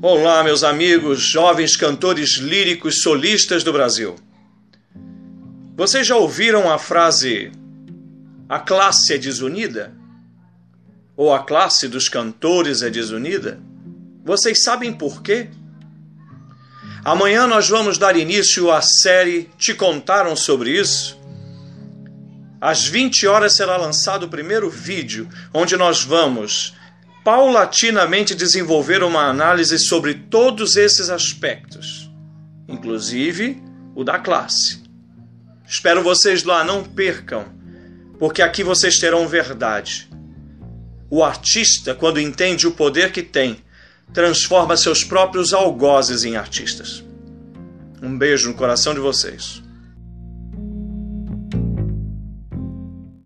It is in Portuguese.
Olá, meus amigos, jovens cantores líricos solistas do Brasil. Vocês já ouviram a frase a classe é desunida? Ou a classe dos cantores é desunida? Vocês sabem por quê? Amanhã nós vamos dar início à série Te Contaram sobre Isso? Às 20 horas será lançado o primeiro vídeo, onde nós vamos paulatinamente desenvolver uma análise sobre todos esses aspectos, inclusive o da classe. Espero vocês lá, não percam, porque aqui vocês terão verdade. O artista, quando entende o poder que tem, transforma seus próprios algozes em artistas. Um beijo no coração de vocês.